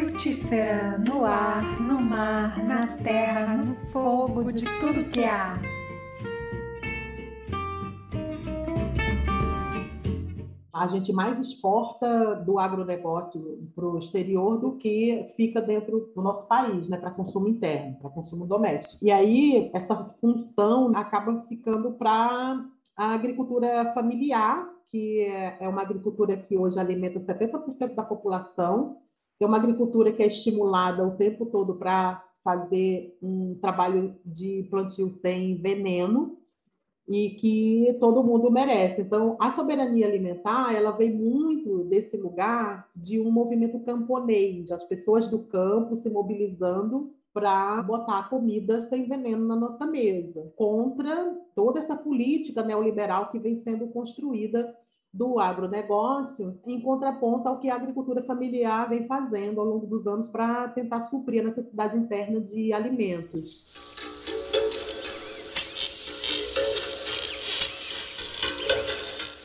Frutífera, no ar, no mar, na terra, no fogo, de tudo que há. A gente mais exporta do agronegócio para o exterior do que fica dentro do nosso país, né, para consumo interno, para consumo doméstico. E aí, essa função acaba ficando para a agricultura familiar, que é uma agricultura que hoje alimenta 70% da população, é uma agricultura que é estimulada o tempo todo para fazer um trabalho de plantio sem veneno e que todo mundo merece. Então, a soberania alimentar, ela vem muito desse lugar de um movimento camponês, as pessoas do campo se mobilizando para botar comida sem veneno na nossa mesa, contra toda essa política neoliberal que vem sendo construída do agronegócio, em contraponto ao que a agricultura familiar vem fazendo ao longo dos anos para tentar suprir a necessidade interna de alimentos.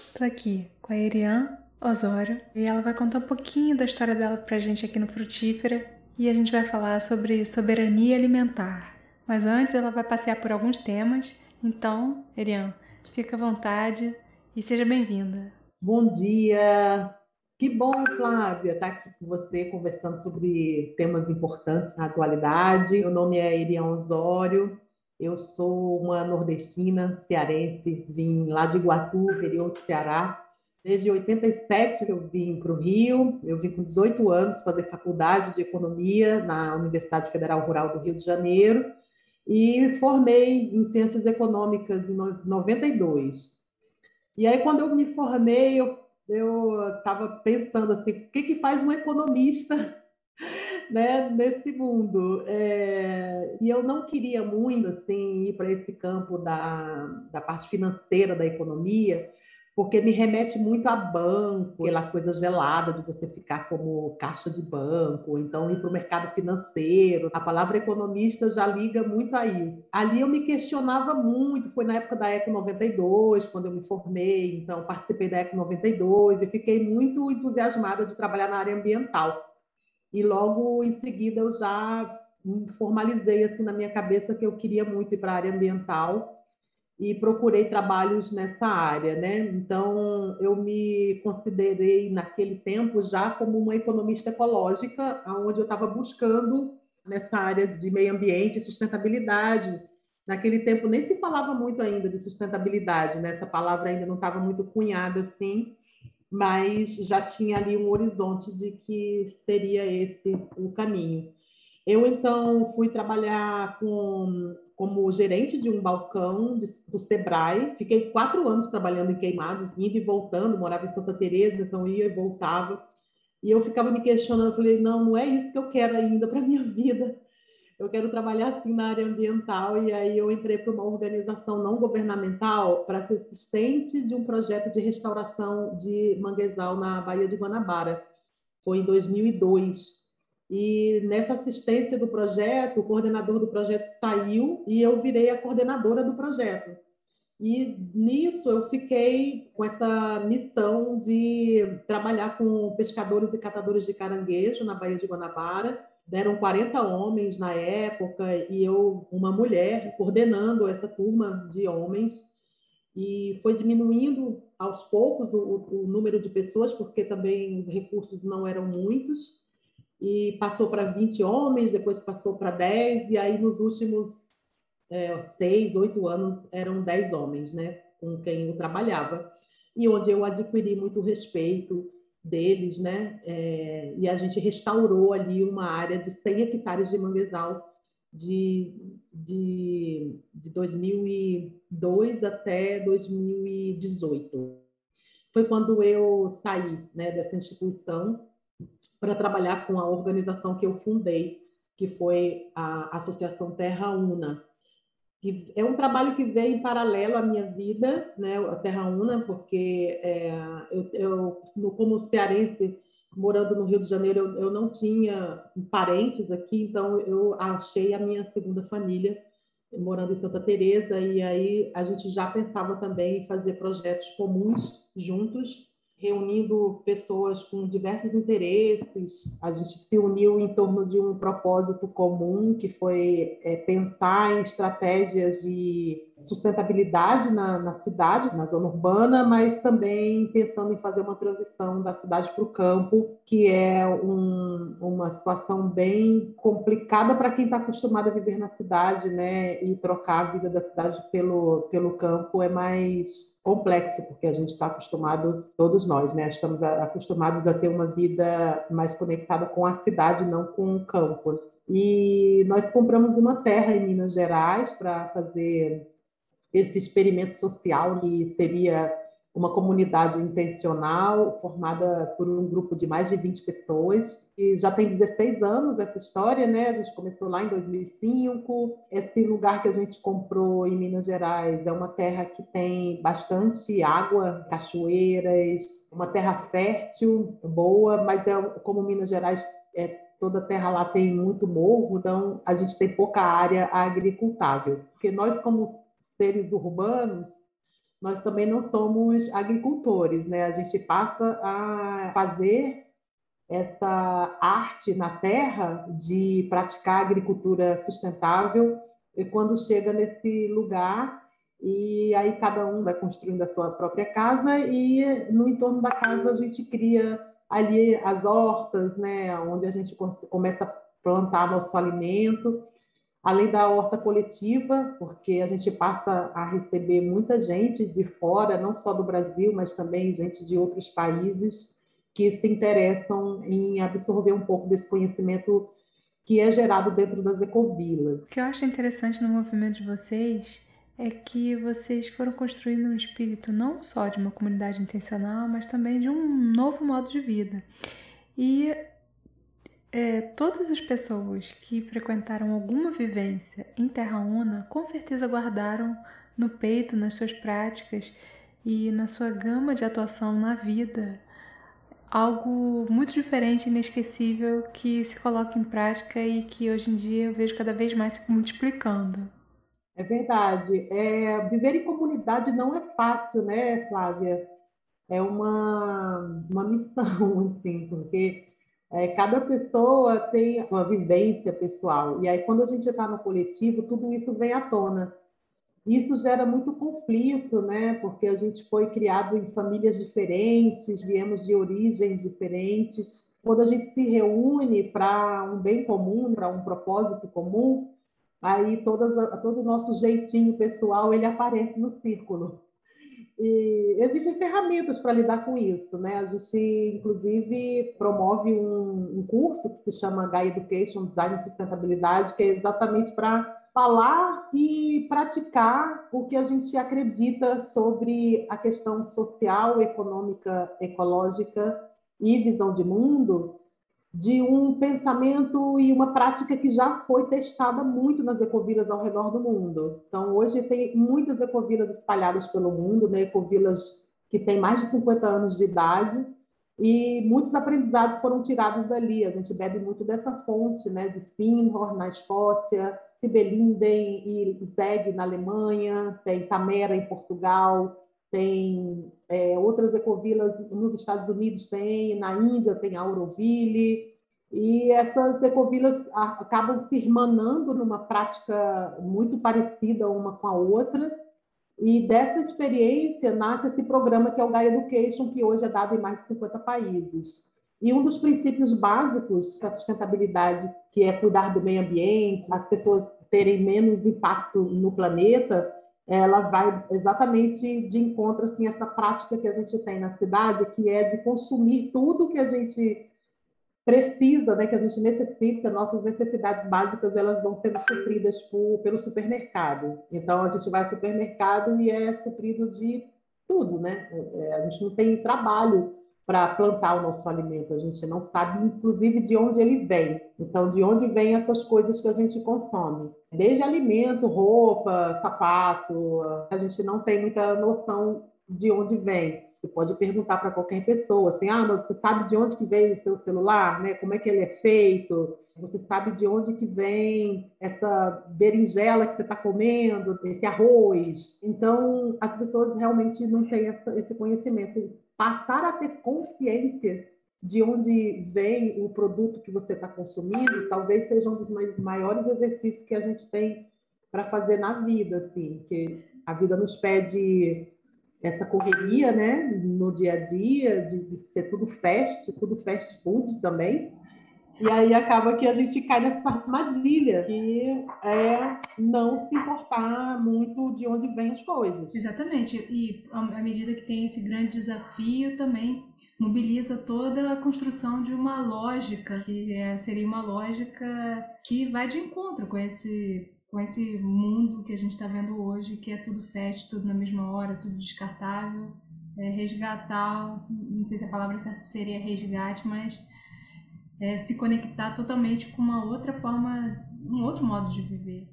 Estou aqui com a Erian Osório e ela vai contar um pouquinho da história dela para a gente aqui no Frutífera e a gente vai falar sobre soberania alimentar. Mas antes ela vai passear por alguns temas, então, Erian, fica à vontade e seja bem-vinda. Bom dia! Que bom, Flávia, estar aqui com você conversando sobre temas importantes na atualidade. Meu nome é Irian Osório, eu sou uma nordestina, cearense, vim lá de Iguatu, interior do Ceará. Desde 87 eu vim para o Rio, eu vim com 18 anos fazer faculdade de economia na Universidade Federal Rural do Rio de Janeiro e formei em ciências econômicas em 92. E aí, quando eu me formei, eu estava pensando assim, o que, que faz um economista né, nesse mundo? É, e eu não queria muito assim ir para esse campo da, da parte financeira da economia, porque me remete muito a banco, aquela coisa gelada de você ficar como caixa de banco, então ir para o mercado financeiro. A palavra economista já liga muito a isso. Ali eu me questionava muito, foi na época da Eco 92, quando eu me formei, então participei da Eco 92 e fiquei muito entusiasmada de trabalhar na área ambiental. E logo em seguida eu já formalizei assim na minha cabeça que eu queria muito ir para a área ambiental e procurei trabalhos nessa área, né? Então, eu me considerei naquele tempo já como uma economista ecológica, onde eu estava buscando nessa área de meio ambiente e sustentabilidade. Naquele tempo nem se falava muito ainda de sustentabilidade, né? Essa palavra ainda não estava muito cunhada assim, mas já tinha ali um horizonte de que seria esse o caminho. Eu então fui trabalhar com como gerente de um balcão de, do Sebrae. Fiquei quatro anos trabalhando em queimados, indo e voltando, morava em Santa Teresa, então ia e voltava. E eu ficava me questionando, falei, não, não é isso que eu quero ainda para minha vida. Eu quero trabalhar assim na área ambiental e aí eu entrei para uma organização não governamental para ser assistente de um projeto de restauração de manguezal na Baía de Guanabara. Foi em 2002. E nessa assistência do projeto, o coordenador do projeto saiu e eu virei a coordenadora do projeto. E nisso eu fiquei com essa missão de trabalhar com pescadores e catadores de caranguejo na Baía de Guanabara. Deram 40 homens na época e eu, uma mulher, coordenando essa turma de homens. E foi diminuindo aos poucos o, o número de pessoas, porque também os recursos não eram muitos e passou para 20 homens, depois passou para 10, e aí nos últimos é, seis, oito anos eram 10 homens, né, com quem eu trabalhava, e onde eu adquiri muito respeito deles, né, é, e a gente restaurou ali uma área de 100 hectares de manguezal de, de, de 2002 até 2018. Foi quando eu saí né, dessa instituição para trabalhar com a organização que eu fundei, que foi a Associação Terra Una. Que é um trabalho que veio em paralelo à minha vida, né, a Terra Una, porque é, eu, eu, como cearense, morando no Rio de Janeiro, eu, eu não tinha parentes aqui, então eu achei a minha segunda família morando em Santa Teresa e aí a gente já pensava também em fazer projetos comuns juntos reunindo pessoas com diversos interesses. A gente se uniu em torno de um propósito comum, que foi é, pensar em estratégias de sustentabilidade na, na, cidade, na zona urbana, mas também pensando em fazer uma transição da cidade para o campo, que é um, uma situação bem complicada para quem está acostumado a viver na cidade, né? E trocar a vida da cidade pelo, pelo campo é mais complexo, porque a gente está acostumado, todos nós, né? Estamos acostumados a ter uma vida mais conectada com a cidade, não com o campo. E nós compramos uma terra em Minas Gerais para fazer esse experimento social, que seria uma comunidade intencional formada por um grupo de mais de 20 pessoas e já tem 16 anos essa história, né? A gente começou lá em 2005. Esse lugar que a gente comprou em Minas Gerais é uma terra que tem bastante água, cachoeiras, uma terra fértil, boa, mas é como Minas Gerais é toda terra lá tem muito morro, então a gente tem pouca área agricultável. Porque nós como seres urbanos nós também não somos agricultores, né? A gente passa a fazer essa arte na terra de praticar agricultura sustentável. E quando chega nesse lugar e aí cada um vai construindo a sua própria casa e no entorno da casa a gente cria ali as hortas, né, onde a gente começa a plantar nosso alimento além da horta coletiva, porque a gente passa a receber muita gente de fora, não só do Brasil, mas também gente de outros países que se interessam em absorver um pouco desse conhecimento que é gerado dentro das ecovilas. O que eu acho interessante no movimento de vocês é que vocês foram construindo um espírito não só de uma comunidade intencional, mas também de um novo modo de vida. E é, todas as pessoas que frequentaram alguma vivência em Terra Una com certeza guardaram no peito, nas suas práticas e na sua gama de atuação na vida algo muito diferente inesquecível que se coloca em prática e que hoje em dia eu vejo cada vez mais se multiplicando. É verdade. É, viver em comunidade não é fácil, né, Flávia? É uma, uma missão, assim, porque é, cada pessoa tem a sua vivência pessoal. E aí, quando a gente está no coletivo, tudo isso vem à tona. Isso gera muito conflito, né? Porque a gente foi criado em famílias diferentes, viemos de origens diferentes. Quando a gente se reúne para um bem comum, para um propósito comum, aí todas, todo o nosso jeitinho pessoal ele aparece no círculo. E existem ferramentas para lidar com isso, né? A gente, inclusive, promove um, um curso que se chama Gaia Education Design e Sustentabilidade, que é exatamente para falar e praticar o que a gente acredita sobre a questão social, econômica, ecológica e visão de mundo de um pensamento e uma prática que já foi testada muito nas ecovilas ao redor do mundo. Então, hoje tem muitas ecovilas espalhadas pelo mundo, né? ecovilas que têm mais de 50 anos de idade, e muitos aprendizados foram tirados dali. A gente bebe muito dessa fonte, né? de Finhor, na Escócia, Sibelinden e Zeg, na Alemanha, tem Tamera, em Portugal, tem é, outras ecovilas nos Estados Unidos, tem na Índia, tem Auroville, e essas ecovilas acabam se irmanando numa prática muito parecida uma com a outra, e dessa experiência nasce esse programa que é o Gaia Education, que hoje é dado em mais de 50 países. E um dos princípios básicos da sustentabilidade, que é cuidar do meio ambiente, as pessoas terem menos impacto no planeta, ela vai exatamente de encontro assim essa prática que a gente tem na cidade, que é de consumir tudo que a gente precisa, né, que a gente necessita, nossas necessidades básicas elas vão sendo supridas por, pelo supermercado. Então a gente vai ao supermercado e é suprido de tudo, né? É, a gente não tem trabalho para plantar o nosso alimento. A gente não sabe, inclusive, de onde ele vem. Então, de onde vêm essas coisas que a gente consome? Desde alimento, roupa, sapato, a gente não tem muita noção de onde vem. Você pode perguntar para qualquer pessoa, assim, ah, mas você sabe de onde que veio o seu celular, né? Como é que ele é feito? Você sabe de onde que vem essa berinjela que você está comendo, esse arroz? Então, as pessoas realmente não têm essa, esse conhecimento passar a ter consciência de onde vem o produto que você está consumindo, talvez seja um dos maiores exercícios que a gente tem para fazer na vida, assim, que a vida nos pede essa correria, né, no dia a dia, de, de ser tudo fast, tudo fast food também. E aí acaba que a gente cai nessa armadilha, que é não se importar muito de onde vêm as coisas. Exatamente. E à medida que tem esse grande desafio, também mobiliza toda a construção de uma lógica, que é, seria uma lógica que vai de encontro com esse com esse mundo que a gente está vendo hoje, que é tudo fast, tudo na mesma hora, tudo descartável, é, resgatar, não sei se a palavra certa seria resgate, mas é, se conectar totalmente com uma outra forma, um outro modo de viver.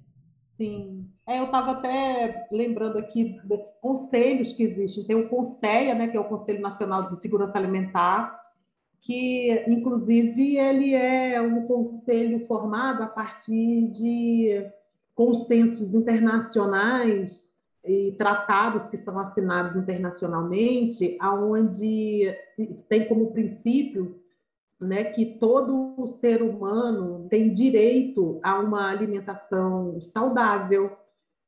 Sim. É, eu estava até lembrando aqui desses conselhos que existem. Tem o CONSEA, né, que é o Conselho Nacional de Segurança Alimentar, que, inclusive, ele é um conselho formado a partir de consensos internacionais e tratados que são assinados internacionalmente, aonde tem como princípio né, que todo ser humano tem direito a uma alimentação saudável,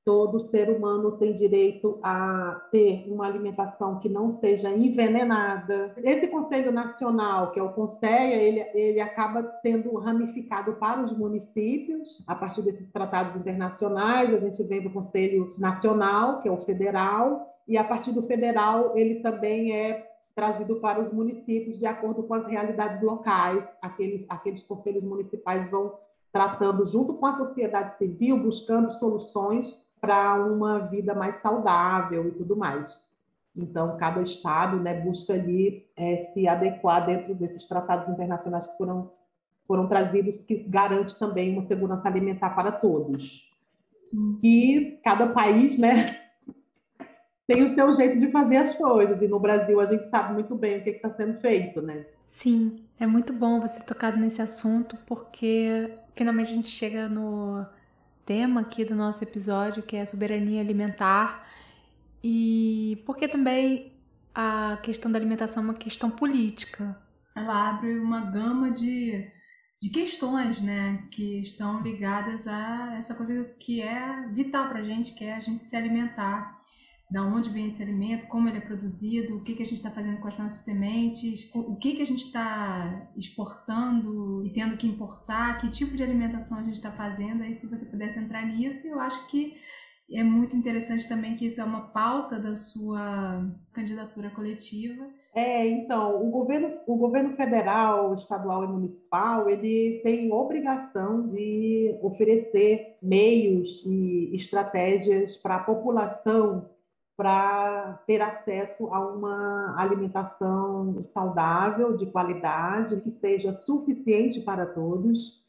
todo ser humano tem direito a ter uma alimentação que não seja envenenada. Esse Conselho Nacional, que é o CONSEA, ele, ele acaba sendo ramificado para os municípios, a partir desses tratados internacionais, a gente vem do Conselho Nacional, que é o federal, e a partir do federal ele também é trazido para os municípios de acordo com as realidades locais. Aqueles, aqueles conselhos municipais vão tratando junto com a sociedade civil, buscando soluções para uma vida mais saudável e tudo mais. Então, cada estado né, busca ali é, se adequar dentro desses tratados internacionais que foram, foram trazidos, que garante também uma segurança alimentar para todos. Sim. E cada país né, tem o seu jeito de fazer as coisas, e no Brasil a gente sabe muito bem o que está sendo feito, né? Sim, é muito bom você ter tocado nesse assunto, porque finalmente a gente chega no tema aqui do nosso episódio, que é a soberania alimentar, e porque também a questão da alimentação é uma questão política. Ela abre uma gama de, de questões, né, que estão ligadas a essa coisa que é vital para a gente, que é a gente se alimentar da onde vem esse alimento, como ele é produzido, o que, que a gente está fazendo com as nossas sementes, o que, que a gente está exportando e tendo que importar, que tipo de alimentação a gente está fazendo. Aí, se você pudesse entrar nisso, eu acho que é muito interessante também que isso é uma pauta da sua candidatura coletiva. É, então, o governo, o governo federal, estadual e municipal, ele tem obrigação de oferecer meios e estratégias para a população para ter acesso a uma alimentação saudável, de qualidade, que seja suficiente para todos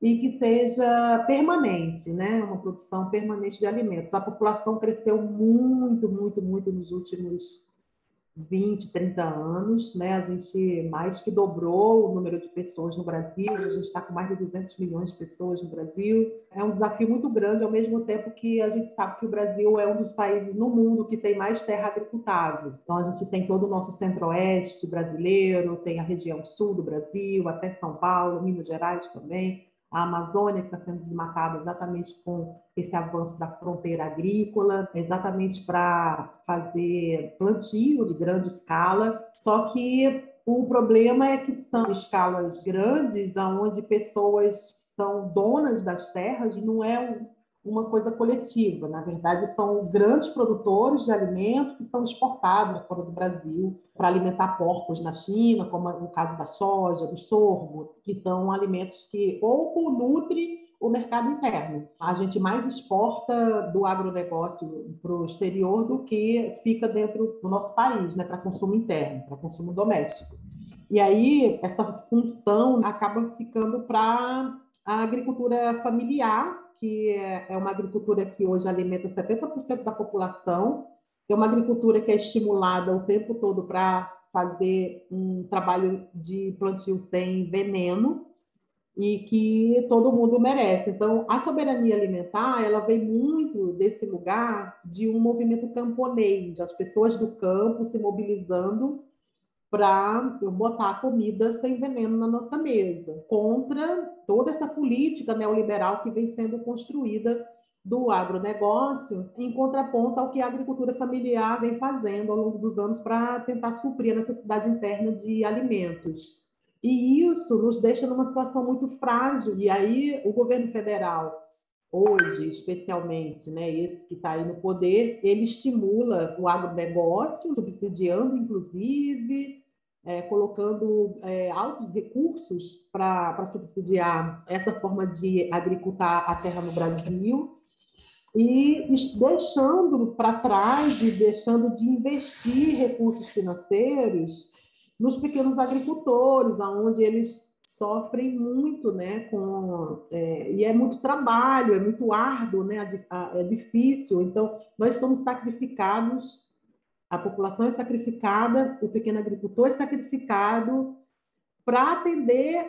e que seja permanente, né? Uma produção permanente de alimentos. A população cresceu muito, muito, muito nos últimos 20, 30 anos, né? A gente mais que dobrou o número de pessoas no Brasil, a gente está com mais de 200 milhões de pessoas no Brasil. É um desafio muito grande, ao mesmo tempo que a gente sabe que o Brasil é um dos países no mundo que tem mais terra agricultável. Então, a gente tem todo o nosso centro-oeste brasileiro, tem a região sul do Brasil, até São Paulo, Minas Gerais também a Amazônia que está sendo desmatada exatamente com esse avanço da fronteira agrícola, exatamente para fazer plantio de grande escala. Só que o problema é que são escalas grandes, onde pessoas são donas das terras, não é uma coisa coletiva. Na verdade, são grandes produtores de alimentos que são exportados fora do Brasil para alimentar porcos na China, como no caso da soja, do sorgo, que são alimentos que pouco nutrem o mercado interno. A gente mais exporta do agronegócio para o exterior do que fica dentro do nosso país, né, para consumo interno, para consumo doméstico. E aí, essa função acaba ficando para a agricultura familiar, que é, é uma agricultura que hoje alimenta 70% da população, é uma agricultura que é estimulada o tempo todo para fazer um trabalho de plantio sem veneno e que todo mundo merece. Então, a soberania alimentar, ela vem muito desse lugar de um movimento camponês, as pessoas do campo se mobilizando para botar comida sem veneno na nossa mesa, contra toda essa política neoliberal que vem sendo construída do agronegócio, em contraponto ao que a agricultura familiar vem fazendo ao longo dos anos para tentar suprir a necessidade interna de alimentos. E isso nos deixa numa situação muito frágil. E aí o governo federal, hoje especialmente, né, esse que está aí no poder, ele estimula o agronegócio, subsidiando inclusive é, colocando é, altos recursos para subsidiar essa forma de agricultar a terra no Brasil e deixando para trás e deixando de investir recursos financeiros nos pequenos agricultores, aonde eles sofrem muito, né, com é, e é muito trabalho, é muito árduo, né, é difícil. Então nós somos sacrificados a população é sacrificada, o pequeno agricultor é sacrificado para atender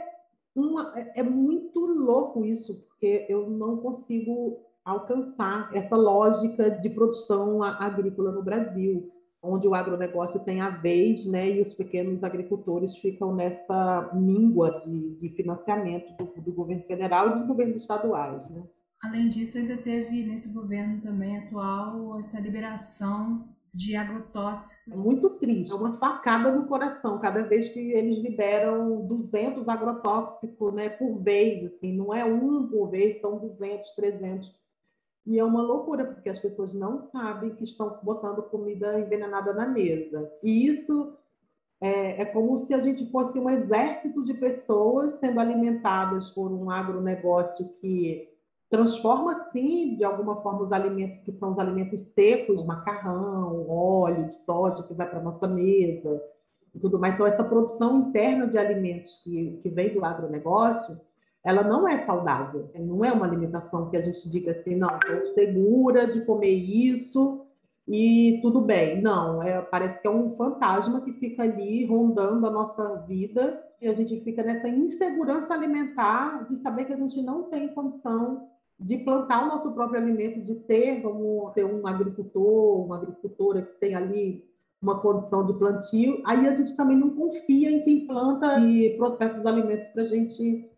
uma. É, é muito louco isso, porque eu não consigo alcançar essa lógica de produção agrícola no Brasil, onde o agronegócio tem a vez, né, e os pequenos agricultores ficam nessa míngua de, de financiamento do, do, governo federal e dos governos estaduais, né? Além disso, ainda teve nesse governo também atual essa liberação de agrotóxicos. É muito triste, é uma facada no coração cada vez que eles liberam 200 agrotóxicos né, por vez, assim, não é um por vez, são 200, 300. E é uma loucura, porque as pessoas não sabem que estão botando comida envenenada na mesa. E isso é, é como se a gente fosse um exército de pessoas sendo alimentadas por um agronegócio que transforma sim de alguma forma os alimentos que são os alimentos secos, macarrão, óleo soja que vai para nossa mesa e tudo mais. Então essa produção interna de alimentos que, que vem do agronegócio, ela não é saudável. Não é uma alimentação que a gente diga assim, não, estou segura de comer isso e tudo bem. Não, é, parece que é um fantasma que fica ali rondando a nossa vida e a gente fica nessa insegurança alimentar de saber que a gente não tem condição de plantar o nosso próprio alimento, de ter como ser um agricultor, uma agricultora que tem ali uma condição de plantio, aí a gente também não confia em quem planta e processa os alimentos para a gente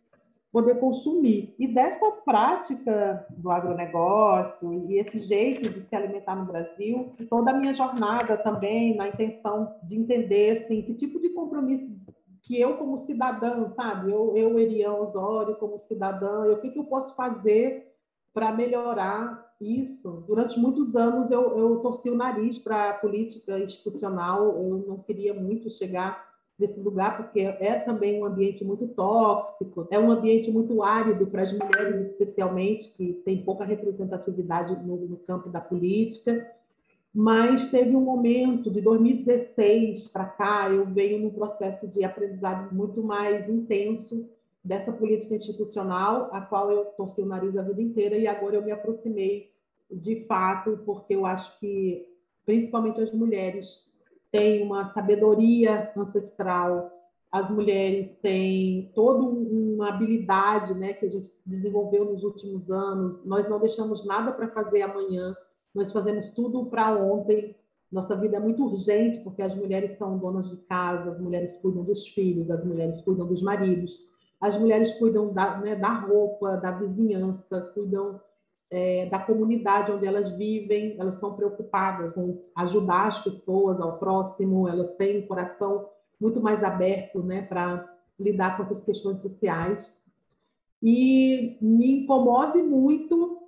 poder consumir. E dessa prática do agronegócio e esse jeito de se alimentar no Brasil, toda a minha jornada também na intenção de entender assim, que tipo de compromisso que eu como cidadã, sabe, eu, eu Erian Osório como cidadã, o que, que eu posso fazer para melhorar isso. Durante muitos anos eu, eu torci o nariz para a política institucional, eu não queria muito chegar nesse lugar, porque é também um ambiente muito tóxico, é um ambiente muito árido para as mulheres, especialmente, que tem pouca representatividade no, no campo da política. Mas teve um momento, de 2016 para cá, eu venho num processo de aprendizado muito mais intenso dessa política institucional, a qual eu torci o nariz a vida inteira, e agora eu me aproximei de fato, porque eu acho que, principalmente as mulheres, têm uma sabedoria ancestral, as mulheres têm toda uma habilidade né, que a gente desenvolveu nos últimos anos, nós não deixamos nada para fazer amanhã, nós fazemos tudo para ontem, nossa vida é muito urgente, porque as mulheres são donas de casa, as mulheres cuidam dos filhos, as mulheres cuidam dos maridos, as mulheres cuidam da, né, da roupa, da vizinhança, cuidam é, da comunidade onde elas vivem, elas estão preocupadas com ajudar as pessoas ao próximo, elas têm um coração muito mais aberto né, para lidar com essas questões sociais. E me incomode muito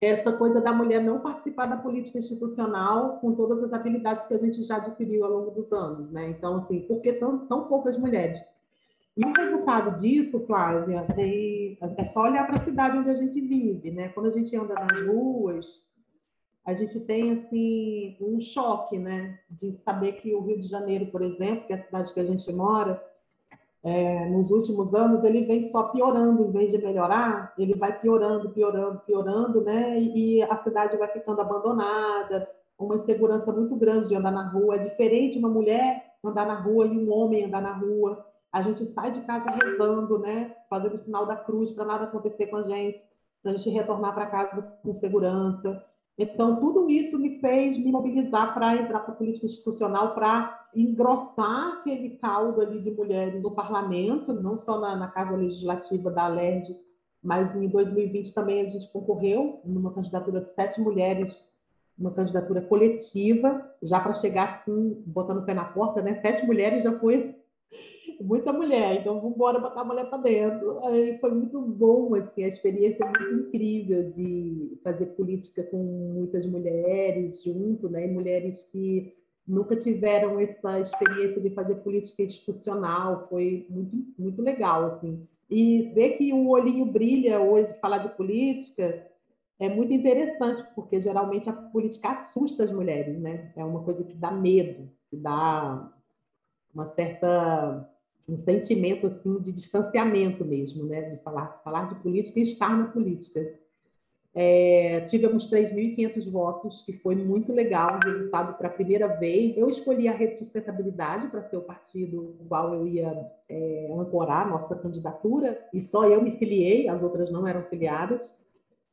essa coisa da mulher não participar da política institucional com todas as habilidades que a gente já adquiriu ao longo dos anos, né? Então, assim, por que tão, tão poucas mulheres? E o resultado disso, Flávia, é, só olhar para a cidade onde a gente vive, né? Quando a gente anda nas ruas, a gente tem assim um choque, né, de saber que o Rio de Janeiro, por exemplo, que é a cidade que a gente mora, é, nos últimos anos ele vem só piorando, em vez de melhorar, ele vai piorando, piorando, piorando, né? E a cidade vai ficando abandonada, uma insegurança muito grande de andar na rua. É diferente uma mulher andar na rua e um homem andar na rua a gente sai de casa rezando, né? Fazendo o sinal da cruz para nada acontecer com a gente, para a gente retornar para casa com segurança. Então, tudo isso me fez me mobilizar para entrar para a política institucional, para engrossar aquele caldo ali de mulheres no parlamento, não só na, na Casa Legislativa da Alerj, mas em 2020 também a gente concorreu numa candidatura de sete mulheres, uma candidatura coletiva, já para chegar assim, botando o pé na porta, né? Sete mulheres já foi muita mulher, então vamos embora botar a mulher para dentro. Aí foi muito bom, assim, a experiência muito incrível de fazer política com muitas mulheres junto, né? Mulheres que nunca tiveram essa experiência de fazer política institucional, foi muito, muito legal, assim. E ver que o olhinho brilha hoje falar de política é muito interessante, porque geralmente a política assusta as mulheres, né? É uma coisa que dá medo, que dá uma certa um sentimento assim de distanciamento mesmo, né? De falar, falar de política e estar na política. É, tivemos 3.500 votos, que foi muito legal, resultado para a primeira vez. Eu escolhi a Rede Sustentabilidade para ser o partido no qual eu ia é, ancorar nossa candidatura, e só eu me filiei, as outras não eram filiadas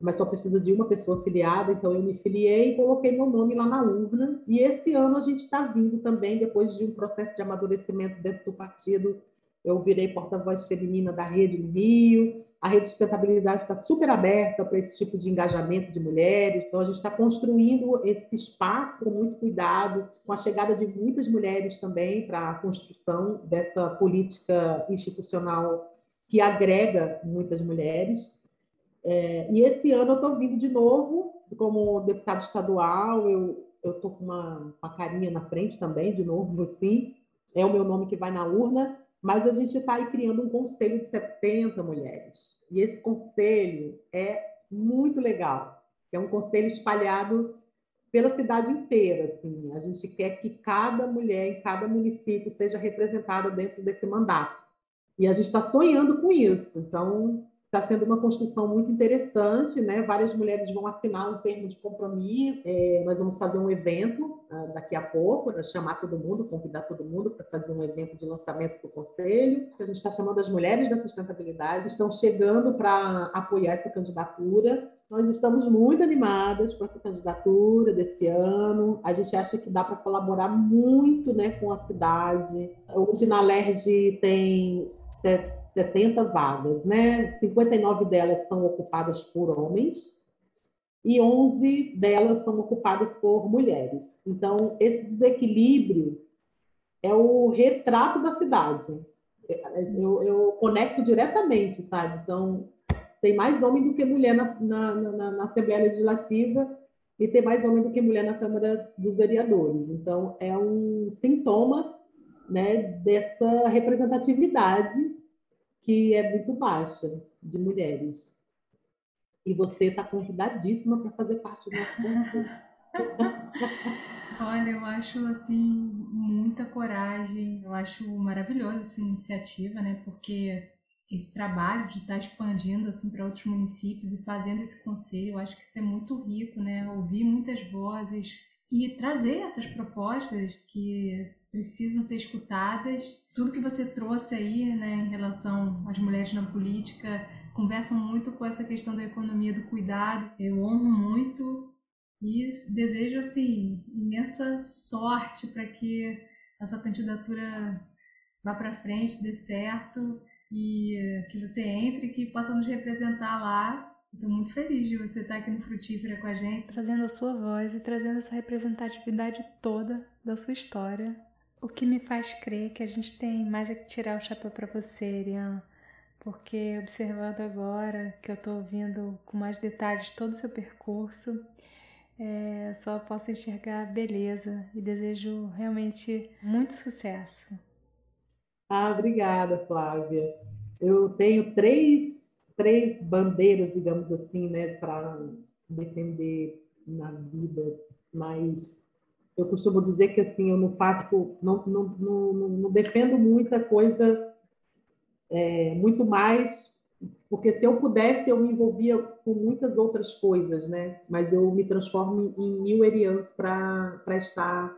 mas só precisa de uma pessoa filiada, então eu me filiei e coloquei meu nome lá na urna. E esse ano a gente está vindo também, depois de um processo de amadurecimento dentro do partido, eu virei porta-voz feminina da Rede Rio. A Rede de Sustentabilidade está super aberta para esse tipo de engajamento de mulheres. Então, a gente está construindo esse espaço com muito cuidado, com a chegada de muitas mulheres também para a construção dessa política institucional que agrega muitas mulheres. É, e esse ano eu estou vindo de novo como deputado estadual, eu estou com uma, uma carinha na frente também, de novo, assim, é o meu nome que vai na urna, mas a gente está aí criando um conselho de 70 mulheres. E esse conselho é muito legal, é um conselho espalhado pela cidade inteira, assim. A gente quer que cada mulher em cada município seja representada dentro desse mandato. E a gente está sonhando com isso. Então, Está sendo uma construção muito interessante, né? Várias mulheres vão assinar um termo de compromisso. É, nós vamos fazer um evento uh, daqui a pouco, né? chamar todo mundo, convidar todo mundo para fazer um evento de lançamento do conselho. A gente está chamando as mulheres da sustentabilidade, estão chegando para apoiar essa candidatura. Nós estamos muito animadas com essa candidatura desse ano. A gente acha que dá para colaborar muito, né, com a cidade. Hoje na LERJ tem 70 vagas, né? 59 delas são ocupadas por homens e 11 delas são ocupadas por mulheres. Então, esse desequilíbrio é o retrato da cidade. Eu, eu conecto diretamente, sabe? Então, tem mais homem do que mulher na, na, na, na Assembleia Legislativa e tem mais homem do que mulher na Câmara dos Vereadores. Então, é um sintoma né, dessa representatividade que é muito baixa de mulheres. E você está convidadíssima para fazer parte do nosso. Olha, eu acho assim muita coragem, eu acho maravilhosa essa iniciativa, né? Porque esse trabalho de estar tá expandindo assim para outros municípios e fazendo esse conselho, eu acho que isso é muito rico, né? Ouvir muitas vozes e trazer essas propostas que precisam ser escutadas. Tudo que você trouxe aí, né, em relação às mulheres na política, conversam muito com essa questão da economia do cuidado. Eu honro muito e desejo assim imensa sorte para que a sua candidatura vá para frente, dê certo e que você entre e que possa nos representar lá. Estou muito feliz de você estar aqui no Frutífera com a gente, trazendo a sua voz e trazendo essa representatividade toda da sua história o que me faz crer que a gente tem mais é que tirar o chapéu para você, Irian, porque observando agora que eu estou ouvindo com mais detalhes todo o seu percurso, é, só posso enxergar beleza e desejo realmente muito sucesso. Ah, obrigada, Flávia. Eu tenho três, três bandeiras, digamos assim, né, para defender na vida, mas eu costumo dizer que assim eu não faço, não, não, não, não defendo muita coisa, é, muito mais, porque se eu pudesse eu me envolvia com muitas outras coisas, né? Mas eu me transformo em mil erians para estar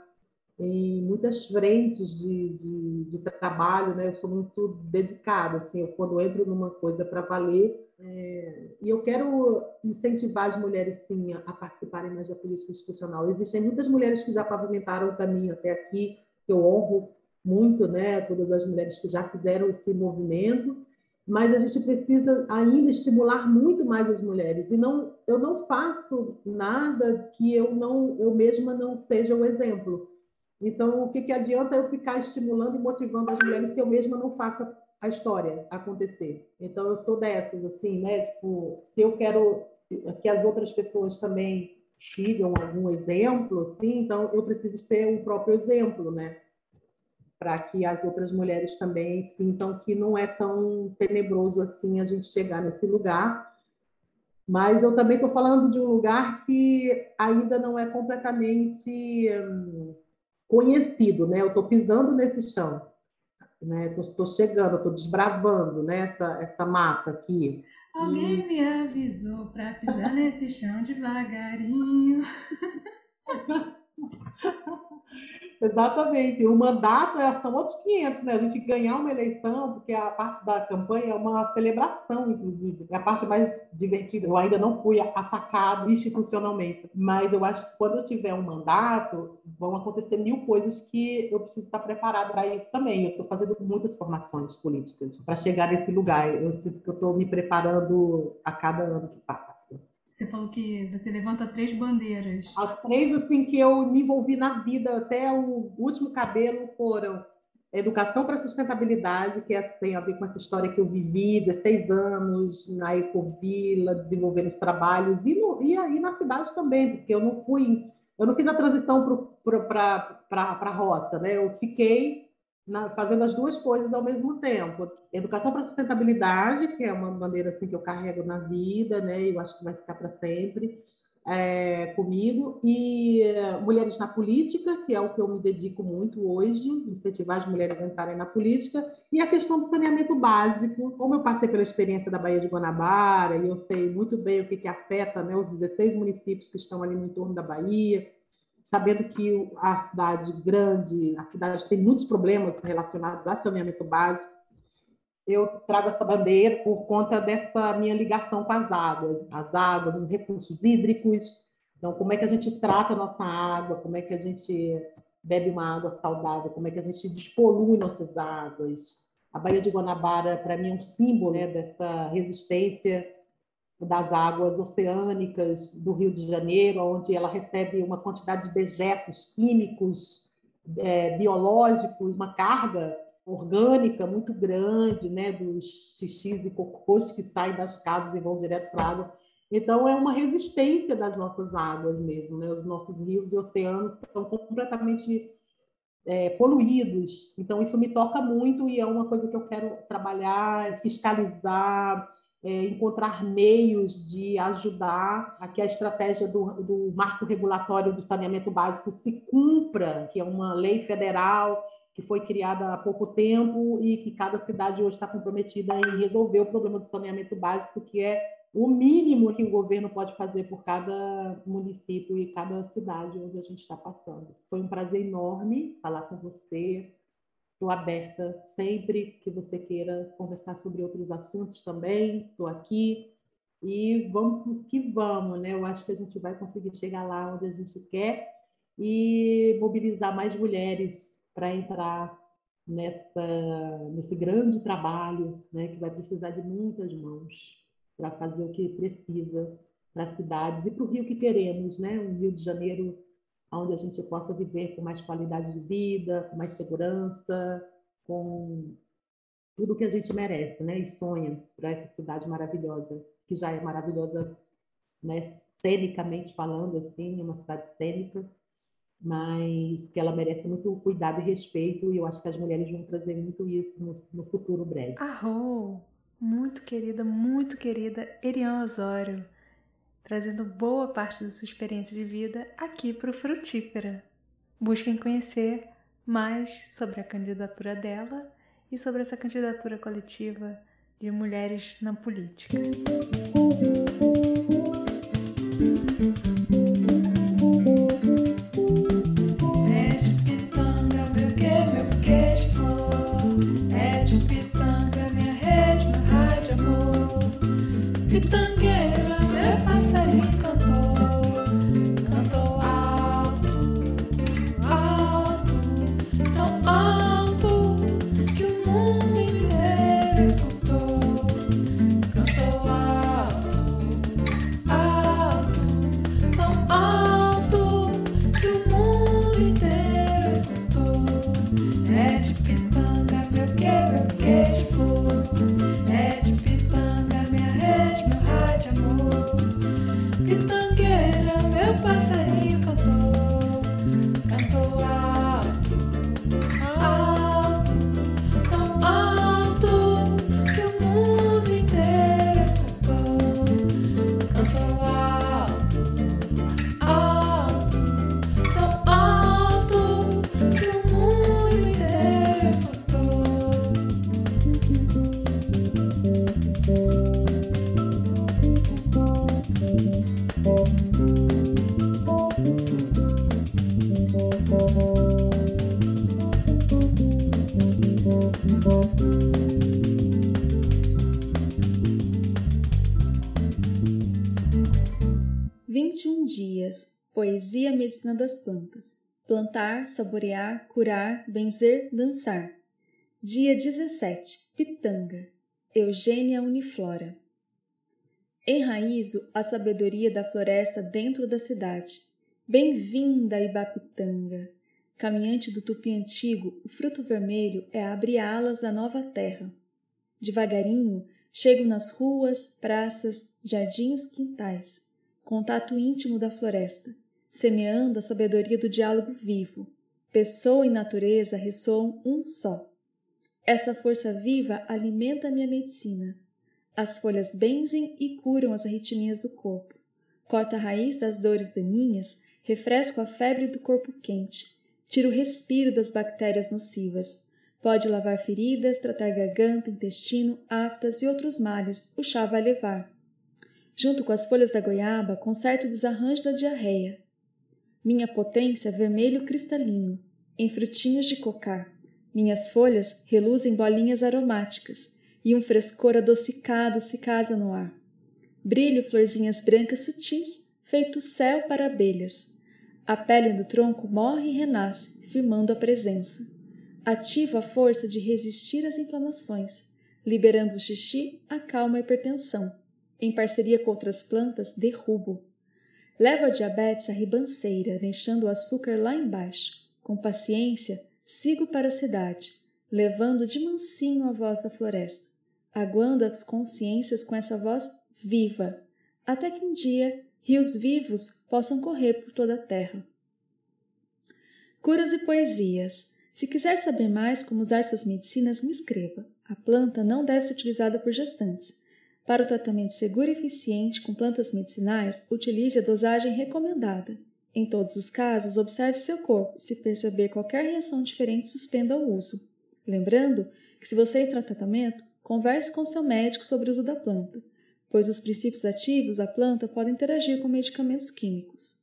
em muitas frentes de, de, de, trabalho, né? Eu sou muito dedicada, assim, eu, quando entro numa coisa para valer, é, e eu quero incentivar as mulheres, sim, a, participarem mais da política institucional. Existem muitas mulheres que já pavimentaram o caminho até aqui, que eu honro muito, né? Todas as mulheres que já fizeram esse movimento, mas a gente precisa ainda estimular muito mais as mulheres. E não, eu não faço nada que eu não, eu mesma não seja o exemplo. Então, o que, que adianta eu ficar estimulando e motivando as mulheres se eu mesma não faço a história acontecer? Então, eu sou dessas, assim, né? Tipo, se eu quero que as outras pessoas também sigam algum exemplo, assim, então eu preciso ser o próprio exemplo, né? Para que as outras mulheres também sintam que não é tão tenebroso assim a gente chegar nesse lugar. Mas eu também estou falando de um lugar que ainda não é completamente. Hum, conhecido, né? Eu estou pisando nesse chão, né? Estou chegando, estou desbravando, né? Essa, essa mata aqui. Alguém e... me avisou para pisar nesse chão devagarinho. Exatamente. O mandato é, são outros 500, né? A gente ganhar uma eleição, porque a parte da campanha é uma celebração, inclusive. É a parte mais divertida. Eu ainda não fui atacado institucionalmente, mas eu acho que quando eu tiver um mandato, vão acontecer mil coisas que eu preciso estar preparado para isso também. Eu estou fazendo muitas formações políticas para chegar nesse lugar. Eu sinto que eu estou me preparando a cada ano que passa. Você falou que você levanta três bandeiras. As três, assim, que eu me envolvi na vida até o último cabelo foram educação para sustentabilidade, que é, tem a ver com essa história que eu vivi, 16 anos na Ecovila, desenvolvendo os trabalhos, e, no, e aí na cidade também, porque eu não fui, eu não fiz a transição para a roça, né? Eu fiquei na, fazendo as duas coisas ao mesmo tempo. Educação para sustentabilidade, que é uma bandeira assim que eu carrego na vida, né? Eu acho que vai ficar para sempre é, comigo. E uh, mulheres na política, que é o que eu me dedico muito hoje, incentivar as mulheres a entrarem na política. E a questão do saneamento básico. Como eu passei pela experiência da Baía de Guanabara e eu sei muito bem o que, que afeta né, os 16 municípios que estão ali no entorno da Bahia sabendo que a cidade grande, a cidade tem muitos problemas relacionados a saneamento básico, eu trago essa bandeira por conta dessa minha ligação com as águas, as águas, os recursos hídricos. Então, como é que a gente trata a nossa água, como é que a gente bebe uma água saudável, como é que a gente despolui nossas águas. A Baía de Guanabara, para mim, é um símbolo né, dessa resistência das águas oceânicas do Rio de Janeiro, onde ela recebe uma quantidade de dejetos químicos, é, biológicos, uma carga orgânica muito grande, né, dos xixis e cocôs que saem das casas e vão direto para a água. Então, é uma resistência das nossas águas mesmo, né? Os nossos rios e oceanos estão completamente é, poluídos. Então, isso me toca muito e é uma coisa que eu quero trabalhar, fiscalizar, é, encontrar meios de ajudar a que a estratégia do, do marco regulatório do saneamento básico se cumpra, que é uma lei federal que foi criada há pouco tempo e que cada cidade hoje está comprometida em resolver o problema do saneamento básico, que é o mínimo que o governo pode fazer por cada município e cada cidade onde a gente está passando. Foi um prazer enorme falar com você, Estou aberta sempre que você queira conversar sobre outros assuntos também. Estou aqui e vamos que vamos, né? Eu acho que a gente vai conseguir chegar lá onde a gente quer e mobilizar mais mulheres para entrar nessa nesse grande trabalho, né? Que vai precisar de muitas mãos para fazer o que precisa para as cidades e para o Rio que queremos, né? Um Rio de Janeiro onde a gente possa viver com mais qualidade de vida, com mais segurança, com tudo que a gente merece, né? E sonha para essa cidade maravilhosa, que já é maravilhosa, né? Cenicamente falando, assim, é uma cidade cênica, mas que ela merece muito cuidado e respeito, e eu acho que as mulheres vão trazer muito isso no, no futuro breve. Arro! Muito querida, muito querida Erian Osório trazendo boa parte da sua experiência de vida aqui para o Frutífera. Busquem conhecer mais sobre a candidatura dela e sobre essa candidatura coletiva de mulheres na política. Poesia Medicina das Plantas. Plantar, saborear, curar, benzer, dançar. Dia 17. Pitanga. Eugênia Uniflora. Enraizo a sabedoria da floresta dentro da cidade. Bem-vinda, Ibapitanga! Caminhante do tupi antigo, o fruto vermelho é abre alas da nova terra. Devagarinho, chego nas ruas, praças, jardins, quintais. Contato íntimo da floresta, semeando a sabedoria do diálogo vivo. Pessoa e natureza ressoam um só. Essa força viva alimenta a minha medicina. As folhas benzem e curam as arritmias do corpo. Corta a raiz das dores daninhas, refresco a febre do corpo quente, tiro o respiro das bactérias nocivas. Pode lavar feridas, tratar garganta, intestino, aftas e outros males, o chá vai levar. Junto com as folhas da goiaba, conserto o desarranjo da diarreia. Minha potência vermelho cristalino, em frutinhos de cocá. Minhas folhas reluzem bolinhas aromáticas, e um frescor adocicado se casa no ar. Brilho florzinhas brancas sutis, feito céu para abelhas. A pele do tronco morre e renasce, firmando a presença. Ativo a força de resistir às inflamações, liberando o xixi, acalma a hipertensão. Em parceria com outras plantas, derrubo. Levo a diabetes à ribanceira, deixando o açúcar lá embaixo. Com paciência, sigo para a cidade, levando de mansinho a voz da floresta, aguando as consciências com essa voz viva, até que um dia rios vivos possam correr por toda a terra. Curas e poesias. Se quiser saber mais como usar suas medicinas, me escreva. A planta não deve ser utilizada por gestantes. Para o tratamento seguro e eficiente com plantas medicinais, utilize a dosagem recomendada. Em todos os casos, observe seu corpo. Se perceber qualquer reação diferente, suspenda o uso. Lembrando que, se você está em tratamento, converse com seu médico sobre o uso da planta, pois os princípios ativos da planta podem interagir com medicamentos químicos.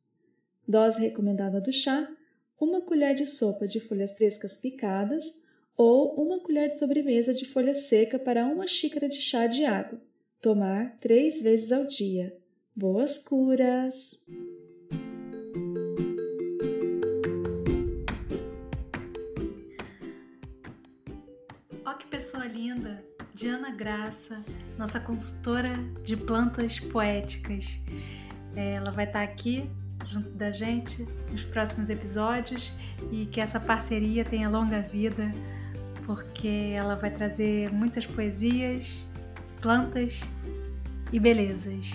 Dose recomendada do chá: uma colher de sopa de folhas frescas picadas ou uma colher de sobremesa de folha seca para uma xícara de chá de água. Tomar três vezes ao dia. Boas curas! Ó que pessoa linda! Diana Graça, nossa consultora de plantas poéticas. É, Ela vai estar aqui junto da gente nos próximos episódios e que essa parceria tenha longa vida, porque ela vai trazer muitas poesias, plantas e belezas.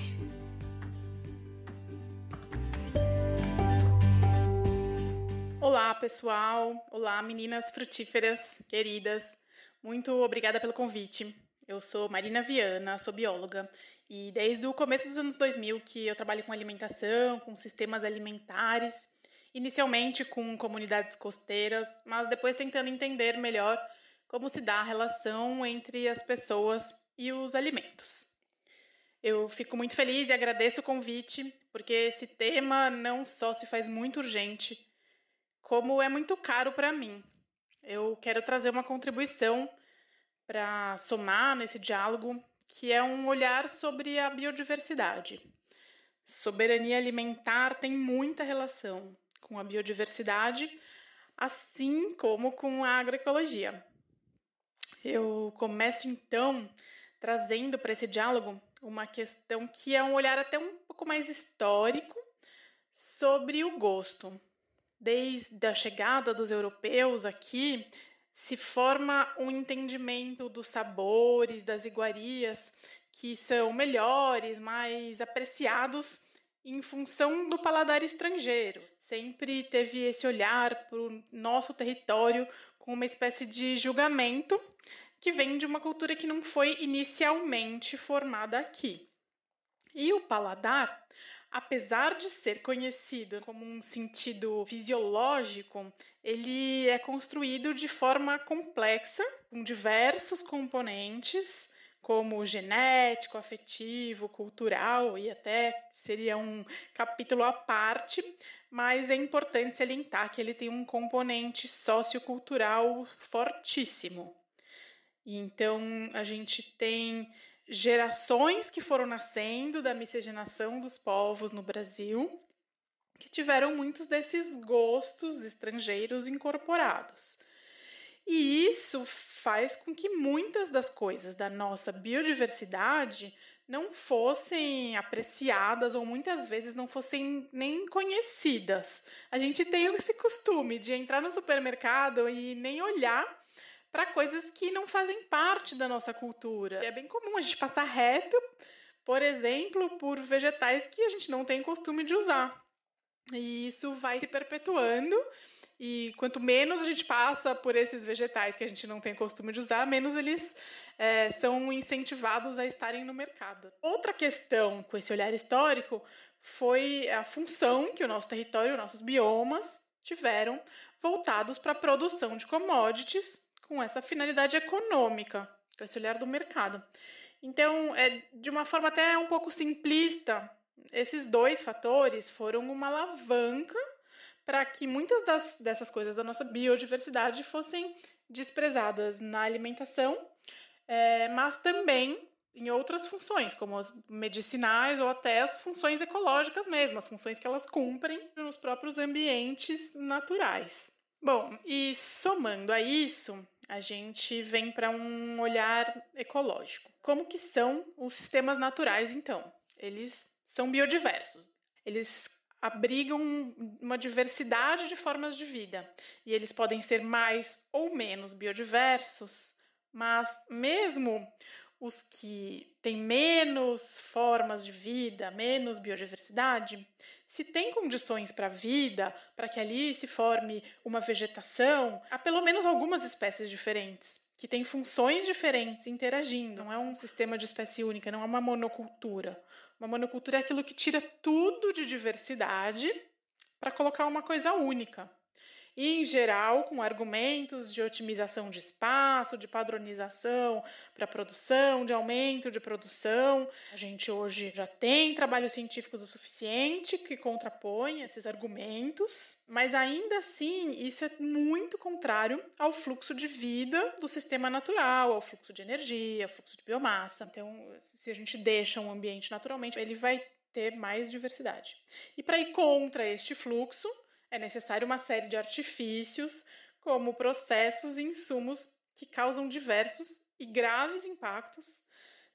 Olá, pessoal! Olá, meninas frutíferas queridas! Muito obrigada pelo convite. Eu sou Marina Viana, sou bióloga e desde o começo dos anos 2000 que eu trabalho com alimentação, com sistemas alimentares, inicialmente com comunidades costeiras, mas depois tentando entender melhor como se dá a relação entre as pessoas e os alimentos. Eu fico muito feliz e agradeço o convite, porque esse tema não só se faz muito urgente, como é muito caro para mim. eu quero trazer uma contribuição para somar nesse diálogo, que é um olhar sobre a biodiversidade. Soberania alimentar tem muita relação com a biodiversidade, assim como com a agroecologia. Eu começo então trazendo para esse diálogo uma questão que é um olhar até um pouco mais histórico sobre o gosto. Desde a chegada dos europeus aqui, se forma um entendimento dos sabores, das iguarias, que são melhores, mais apreciados em função do paladar estrangeiro. Sempre teve esse olhar para o nosso território com uma espécie de julgamento que vem de uma cultura que não foi inicialmente formada aqui. E o paladar, apesar de ser conhecido como um sentido fisiológico, ele é construído de forma complexa, com diversos componentes, como genético, afetivo, cultural e até seria um capítulo à parte, mas é importante salientar que ele tem um componente sociocultural fortíssimo. E então a gente tem gerações que foram nascendo da miscigenação dos povos no Brasil, que tiveram muitos desses gostos estrangeiros incorporados. E isso faz com que muitas das coisas da nossa biodiversidade não fossem apreciadas ou muitas vezes não fossem nem conhecidas. A gente tem esse costume de entrar no supermercado e nem olhar para coisas que não fazem parte da nossa cultura. É bem comum a gente passar reto, por exemplo, por vegetais que a gente não tem costume de usar. E isso vai se perpetuando. E quanto menos a gente passa por esses vegetais que a gente não tem costume de usar, menos eles é, são incentivados a estarem no mercado. Outra questão com esse olhar histórico foi a função que o nosso território, nossos biomas tiveram voltados para a produção de commodities com essa finalidade econômica, com esse olhar do mercado. Então, é, de uma forma até um pouco simplista, esses dois fatores foram uma alavanca para que muitas das, dessas coisas da nossa biodiversidade fossem desprezadas na alimentação, é, mas também em outras funções, como as medicinais ou até as funções ecológicas mesmo, as funções que elas cumprem nos próprios ambientes naturais. Bom, e somando a isso, a gente vem para um olhar ecológico. Como que são os sistemas naturais, então? Eles são biodiversos. Eles abrigam uma diversidade de formas de vida. E eles podem ser mais ou menos biodiversos, mas mesmo os que têm menos formas de vida, menos biodiversidade, se tem condições para a vida, para que ali se forme uma vegetação, há pelo menos algumas espécies diferentes, que têm funções diferentes interagindo. Não é um sistema de espécie única, não é uma monocultura. Uma monocultura é aquilo que tira tudo de diversidade para colocar uma coisa única e, em geral, com argumentos de otimização de espaço, de padronização para produção, de aumento de produção. A gente hoje já tem trabalhos científicos o suficiente que contrapõem esses argumentos, mas ainda assim isso é muito contrário ao fluxo de vida do sistema natural, ao fluxo de energia, ao fluxo de biomassa. Então, se a gente deixa um ambiente naturalmente, ele vai ter mais diversidade. E para ir contra este fluxo, é necessário uma série de artifícios, como processos e insumos que causam diversos e graves impactos,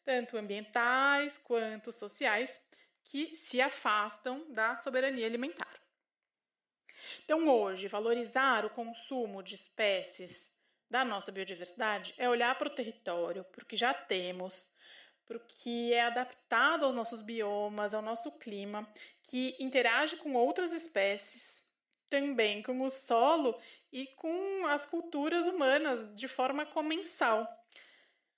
tanto ambientais quanto sociais, que se afastam da soberania alimentar. Então, hoje, valorizar o consumo de espécies da nossa biodiversidade é olhar para o território, para o que já temos, para o que é adaptado aos nossos biomas, ao nosso clima, que interage com outras espécies também com o solo e com as culturas humanas de forma comensal.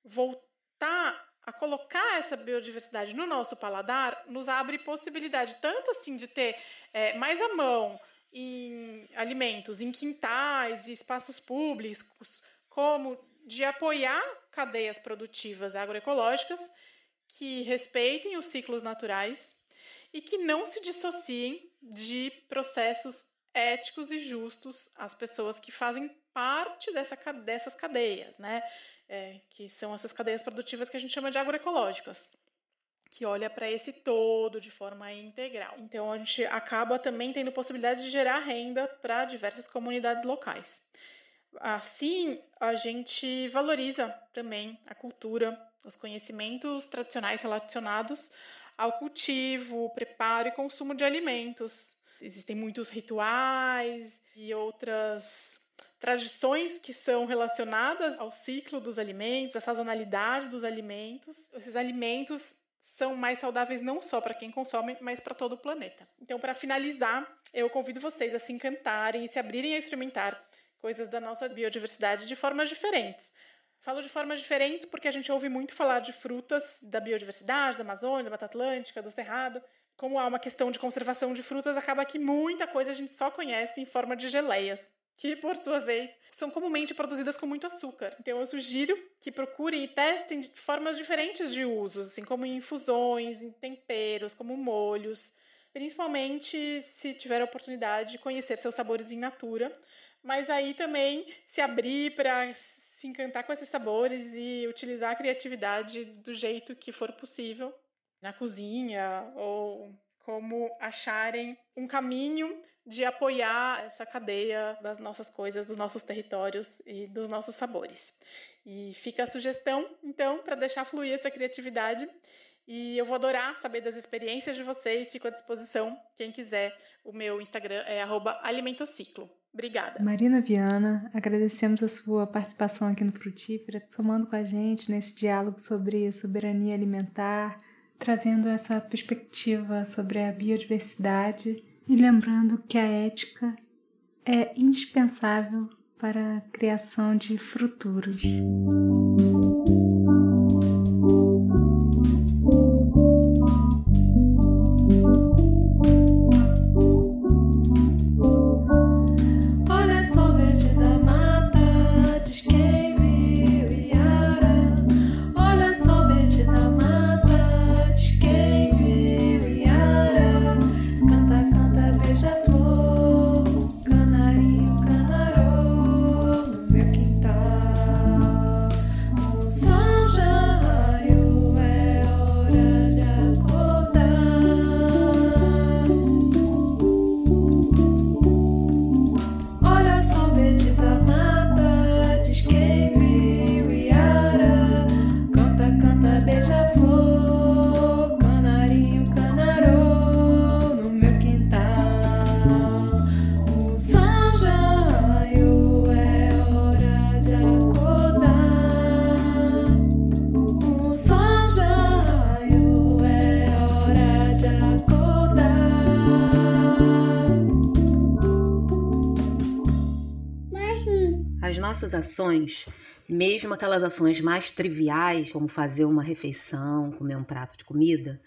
Voltar a colocar essa biodiversidade no nosso paladar nos abre possibilidade tanto assim de ter é, mais à mão em alimentos, em quintais e espaços públicos, como de apoiar cadeias produtivas agroecológicas que respeitem os ciclos naturais e que não se dissociem de processos éticos e justos às pessoas que fazem parte dessa, dessas cadeias, né? É, que são essas cadeias produtivas que a gente chama de agroecológicas que olha para esse todo de forma integral. Então a gente acaba também tendo possibilidade de gerar renda para diversas comunidades locais. Assim, a gente valoriza também a cultura, os conhecimentos tradicionais relacionados ao cultivo, preparo e consumo de alimentos. Existem muitos rituais e outras tradições que são relacionadas ao ciclo dos alimentos, à sazonalidade dos alimentos. Esses alimentos são mais saudáveis não só para quem consome, mas para todo o planeta. Então, para finalizar, eu convido vocês a se encantarem e se abrirem a experimentar coisas da nossa biodiversidade de formas diferentes. Falo de formas diferentes porque a gente ouve muito falar de frutas da biodiversidade, da Amazônia, da Mata Atlântica, do Cerrado. Como há uma questão de conservação de frutas, acaba que muita coisa a gente só conhece em forma de geleias que, por sua vez, são comumente produzidas com muito açúcar. Então, eu sugiro que procurem e testem formas diferentes de usos, assim como em infusões, em temperos, como molhos, principalmente se tiver a oportunidade de conhecer seus sabores em natura, mas aí também se abrir para se encantar com esses sabores e utilizar a criatividade do jeito que for possível na cozinha ou como acharem um caminho de apoiar essa cadeia das nossas coisas, dos nossos territórios e dos nossos sabores. E fica a sugestão, então, para deixar fluir essa criatividade. E eu vou adorar saber das experiências de vocês, fico à disposição. Quem quiser, o meu Instagram é alimentociclo. Obrigada. Marina Viana, agradecemos a sua participação aqui no Frutífera, somando com a gente nesse diálogo sobre soberania alimentar, trazendo essa perspectiva sobre a biodiversidade e lembrando que a ética é indispensável para a criação de futuros. Ações, mesmo aquelas ações mais triviais, como fazer uma refeição, comer um prato de comida,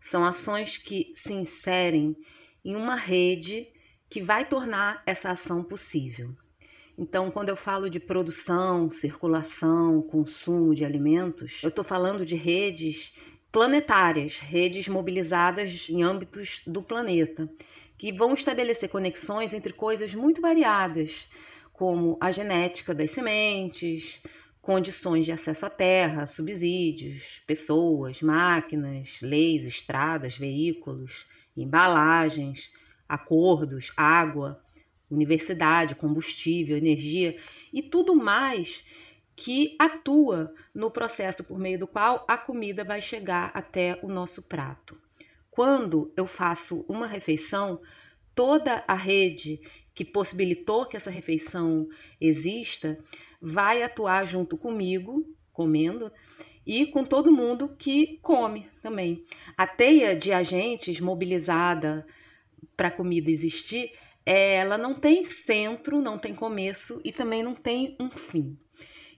são ações que se inserem em uma rede que vai tornar essa ação possível. Então, quando eu falo de produção, circulação, consumo de alimentos, eu estou falando de redes planetárias, redes mobilizadas em âmbitos do planeta, que vão estabelecer conexões entre coisas muito variadas, como a genética das sementes, condições de acesso à terra, subsídios, pessoas, máquinas, leis, estradas, veículos, embalagens, acordos, água, universidade, combustível, energia e tudo mais que atua no processo por meio do qual a comida vai chegar até o nosso prato. Quando eu faço uma refeição, toda a rede que possibilitou que essa refeição exista, vai atuar junto comigo, comendo, e com todo mundo que come também. A teia de agentes mobilizada para a comida existir, ela não tem centro, não tem começo e também não tem um fim.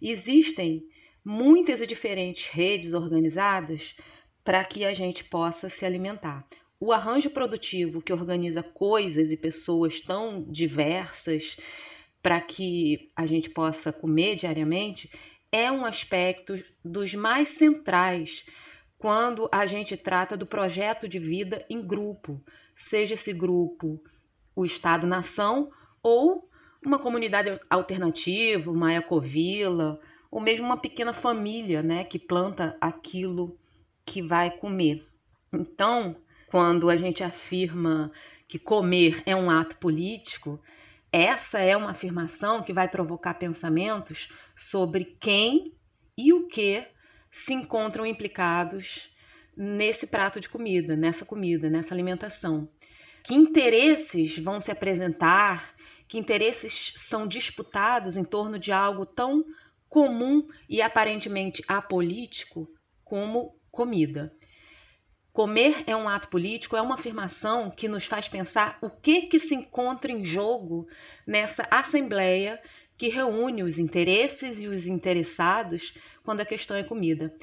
Existem muitas e diferentes redes organizadas para que a gente possa se alimentar o arranjo produtivo que organiza coisas e pessoas tão diversas para que a gente possa comer diariamente é um aspecto dos mais centrais quando a gente trata do projeto de vida em grupo, seja esse grupo o Estado-nação ou uma comunidade alternativa, uma ecovila, ou mesmo uma pequena família, né, que planta aquilo que vai comer. Então, quando a gente afirma que comer é um ato político, essa é uma afirmação que vai provocar pensamentos sobre quem e o que se encontram implicados nesse prato de comida, nessa comida, nessa alimentação. Que interesses vão se apresentar, que interesses são disputados em torno de algo tão comum e aparentemente apolítico como comida. Comer é um ato político, é uma afirmação que nos faz pensar o que que se encontra em jogo nessa assembleia que reúne os interesses e os interessados quando a questão é comida.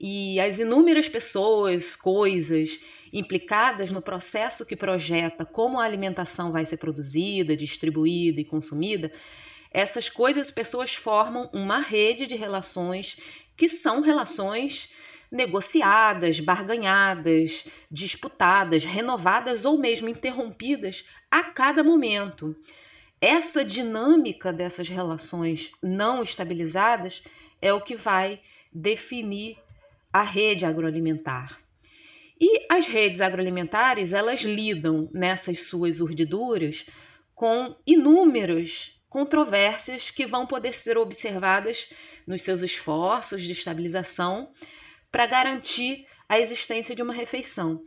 E as inúmeras pessoas, coisas implicadas no processo que projeta como a alimentação vai ser produzida, distribuída e consumida, essas coisas e pessoas formam uma rede de relações que são relações negociadas, barganhadas, disputadas, renovadas ou mesmo interrompidas a cada momento. Essa dinâmica dessas relações não estabilizadas é o que vai definir a rede agroalimentar. E as redes agroalimentares, elas lidam nessas suas urdiduras com inúmeras controvérsias que vão poder ser observadas nos seus esforços de estabilização para garantir a existência de uma refeição.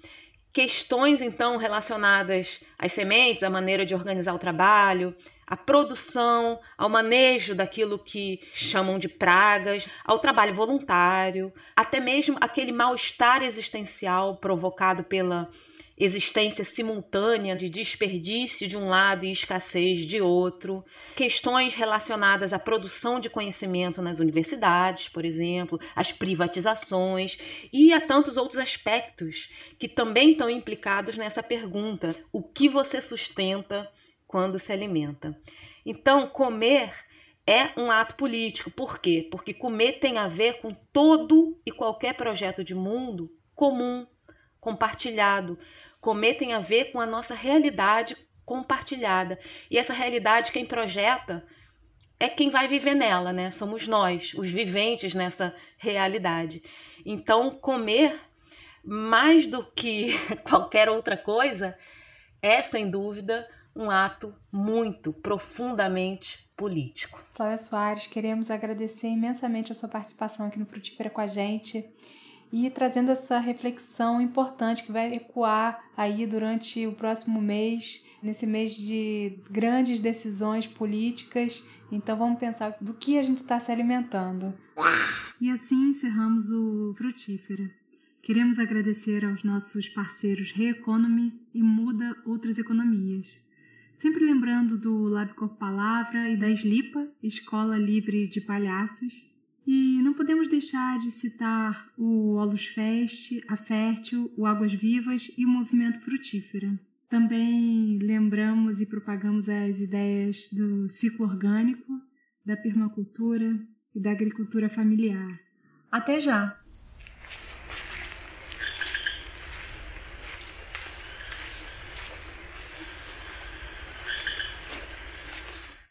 Questões, então, relacionadas às sementes, à maneira de organizar o trabalho, à produção, ao manejo daquilo que chamam de pragas, ao trabalho voluntário, até mesmo aquele mal-estar existencial provocado pela existência simultânea de desperdício de um lado e escassez de outro, questões relacionadas à produção de conhecimento nas universidades, por exemplo, as privatizações e a tantos outros aspectos que também estão implicados nessa pergunta: o que você sustenta quando se alimenta? Então, comer é um ato político. Por quê? Porque comer tem a ver com todo e qualquer projeto de mundo comum, compartilhado. Comer tem a ver com a nossa realidade compartilhada. E essa realidade, quem projeta é quem vai viver nela, né? Somos nós, os viventes nessa realidade. Então, comer, mais do que qualquer outra coisa, é sem dúvida um ato muito profundamente político. Flávia Soares, queremos agradecer imensamente a sua participação aqui no Frutífera com a gente e trazendo essa reflexão importante que vai ecoar aí durante o próximo mês, nesse mês de grandes decisões políticas. Então vamos pensar do que a gente está se alimentando. E assim encerramos o Frutífera. Queremos agradecer aos nossos parceiros Reeconomy e Muda Outras Economias. Sempre lembrando do Labcor Palavra e da Slipa, Escola Livre de Palhaços, e não podemos deixar de citar o Olus Fest, a Fértil, o Águas Vivas e o Movimento Frutífera. Também lembramos e propagamos as ideias do ciclo orgânico, da permacultura e da agricultura familiar. Até já!